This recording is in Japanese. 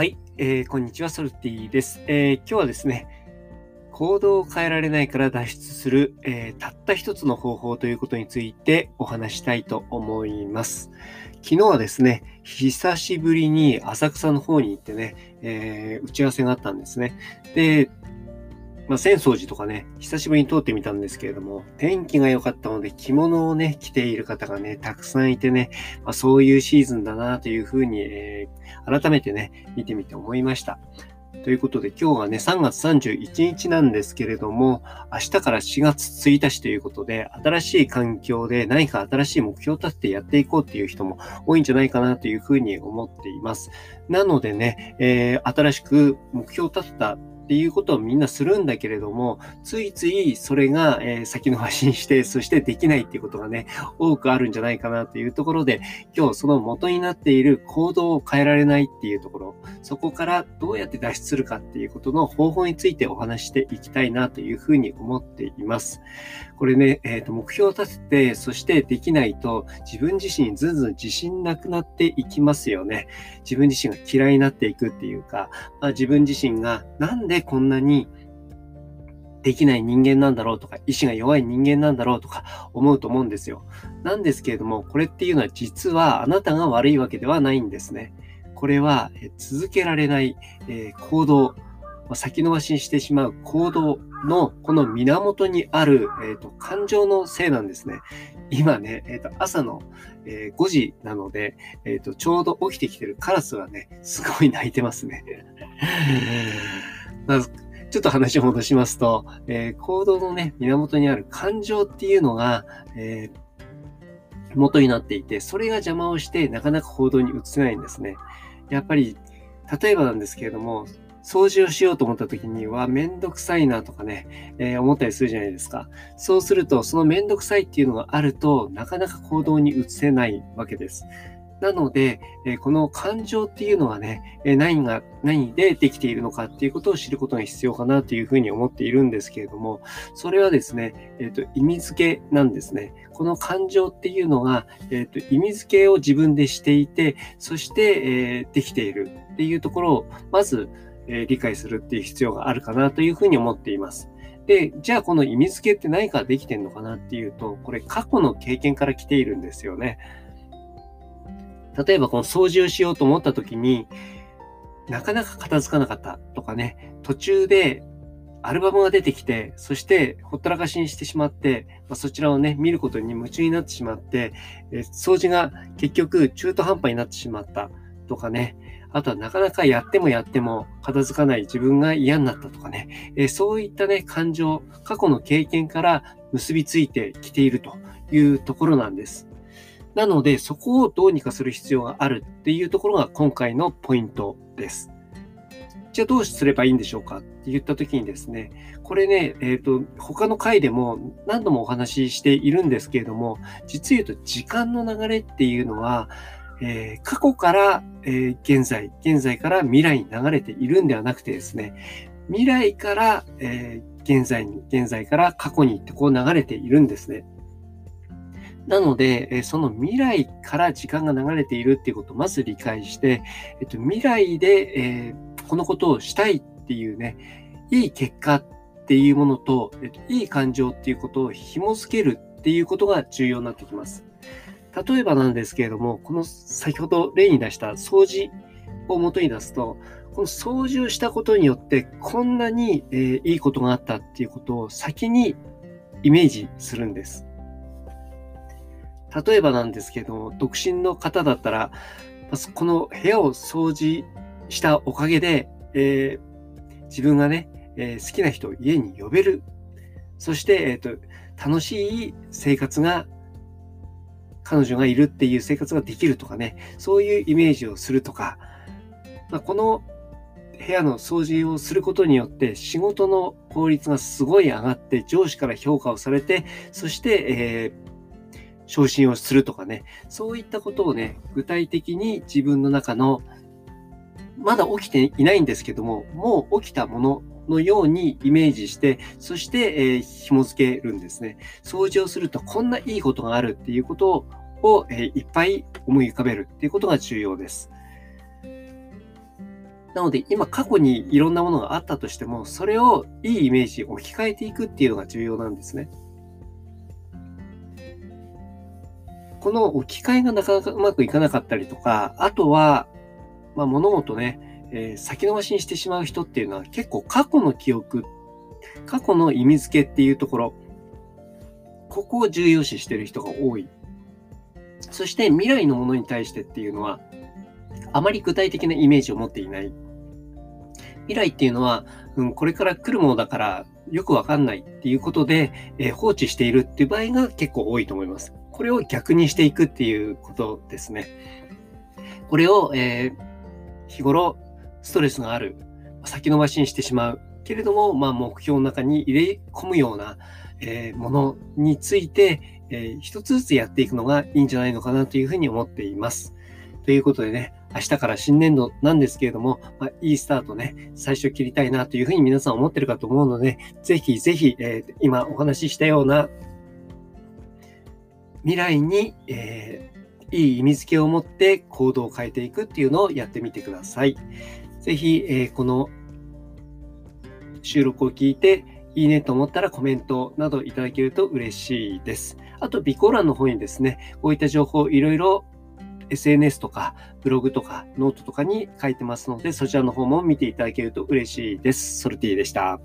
はい、えー、こんにちは、ソルティです、えー、今日はですね、行動を変えられないから脱出する、えー、たった一つの方法ということについてお話したいと思います。昨日はですね、久しぶりに浅草の方に行ってね、え、打ち合わせがあったんですね。で、まあ、浅草寺とかね、久しぶりに通ってみたんですけれども、天気が良かったので着物をね、着ている方がね、たくさんいてね、まあ、そういうシーズンだなというふうに、えー、改めてね、見てみて思いました。ということで今日はね、3月31日なんですけれども、明日から4月1日ということで、新しい環境で何か新しい目標を立ててやっていこうっていう人も多いんじゃないかなというふうに思っています。なのでね、えー、新しく目標を立てたっていうことをみんなするんだけれども、ついついそれが、えー、先延ばしにして、そしてできないっていうことがね、多くあるんじゃないかなというところで、今日その元になっている行動を変えられないっていうところ、そこからどうやって脱出するかっていうことの方法についてお話していきたいなというふうに思っています。これね、えー、と目標を立てて、そしてできないと自分自身ずんずん自信なくなっていきますよね。自分自身が嫌いになっていくっていうか、まあ、自分自身がなんでこんなにできない人間なんだろうとか、意志が弱い人間なんだろうとか思うと思うんですよ。なんですけれども、これっていうのは実はあなたが悪いわけではないんですね。これは続けられない行動、先延ばしにしてしまう行動のこの源にある、えーと、感情のせいなんですね。今ね、えーと、朝の、え、5時なので、えーと、ちょうど起きてきてるカラスがね、すごい鳴いてますね。ちょっと話を戻しますと、えー、行動のね、源にある感情っていうのが、えー、元になっていて、それが邪魔をして、なかなか行動に移せないんですね。やっぱり、例えばなんですけれども、掃除をしようと思った時にはめんどくさいなとかね、えー、思ったりするじゃないですか。そうすると、そのめんどくさいっていうのがあると、なかなか行動に移せないわけです。なので、えこの感情っていうのはね、え何が、何でできているのかっていうことを知ることが必要かなというふうに思っているんですけれども、それはですね、えっ、と、意味付けなんですね。この感情っていうのが、えっ、と、意味付けを自分でしていて、そして、えー、できているっていうところを、まず、え理解するっていう必要があるかなというふうに思っています。で、じゃあこの意味付けって何かできてんのかなっていうと、これ過去の経験から来ているんですよね。例えばこの掃除をしようと思った時に、なかなか片付かなかったとかね、途中でアルバムが出てきて、そしてほったらかしにしてしまって、まあ、そちらをね、見ることに夢中になってしまって、え掃除が結局中途半端になってしまったとかね、あとはなかなかやってもやっても片付かない自分が嫌になったとかね、えそういったね、感情、過去の経験から結びついてきているというところなんです。なので、そこをどうにかする必要があるっていうところが今回のポイントです。じゃあどうすればいいんでしょうかって言った時にですね、これね、えっ、ー、と、他の回でも何度もお話ししているんですけれども、実言うと時間の流れっていうのは、えー、過去から、えー、現在、現在から未来に流れているんではなくてですね、未来から、え現在に、現在から過去にってこう流れているんですね。なので、その未来から時間が流れているっていうことをまず理解して、えっと、未来で、えー、このことをしたいっていうね、いい結果っていうものと、えっと、いい感情っていうことを紐付けるっていうことが重要になってきます。例えばなんですけれども、この先ほど例に出した掃除を元に出すと、この掃除をしたことによってこんなに、えー、いいことがあったっていうことを先にイメージするんです。例えばなんですけど、独身の方だったら、この部屋を掃除したおかげで、えー、自分がね、えー、好きな人を家に呼べる。そして、え、ー、と、楽しい生活が、彼女がいるっていう生活ができるとかね、そういうイメージをするとか、まあ、この部屋の掃除をすることによって仕事の効率がすごい上がって上司から評価をされて、そして、え、昇進をするとかね、そういったことをね、具体的に自分の中の、まだ起きていないんですけども、もう起きたもののようにイメージして、そして、えー、紐付けるんですね。掃除をするとこんないいことがあるっていうことを、えー、いっぱい思い浮かべるっていうことが重要です。なので今過去にいろんなものがあったとしても、それをいいイメージに置き換えていくっていうのが重要なんですね。この置き換えがなかなかうまくいかなかったりとか、あとは、まあ、物事ね、えー、先延ばしにしてしまう人っていうのは結構過去の記憶、過去の意味付けっていうところ、ここを重要視してる人が多い。そして未来のものに対してっていうのは、あまり具体的なイメージを持っていない。未来っていうのは、うん、これから来るものだからよくわかんないっていうことで、えー、放置しているっていう場合が結構多いと思います。これを逆にしていくっていうことですね。これを、えー、日頃ストレスがある、先延ばしにしてしまう。けれども、まあ、目標の中に入れ込むような、えー、ものについて、えー、一つずつやっていくのがいいんじゃないのかなというふうに思っています。ということでね、明日から新年度なんですけれども、まあ、いいスタートね、最初切りたいなというふうに皆さん思ってるかと思うので、ぜひぜひ、えー、今お話ししたような未来に、えー、いい意味付けを持って行動を変えていくっていうのをやってみてください。ぜひ、えー、この収録を聞いて、いいねと思ったらコメントなどいただけると嬉しいです。あと、備考欄の方にですね、こういった情報いろいろ SNS とかブログとかノートとかに書いてますので、そちらの方も見ていただけると嬉しいです。ソルティでした。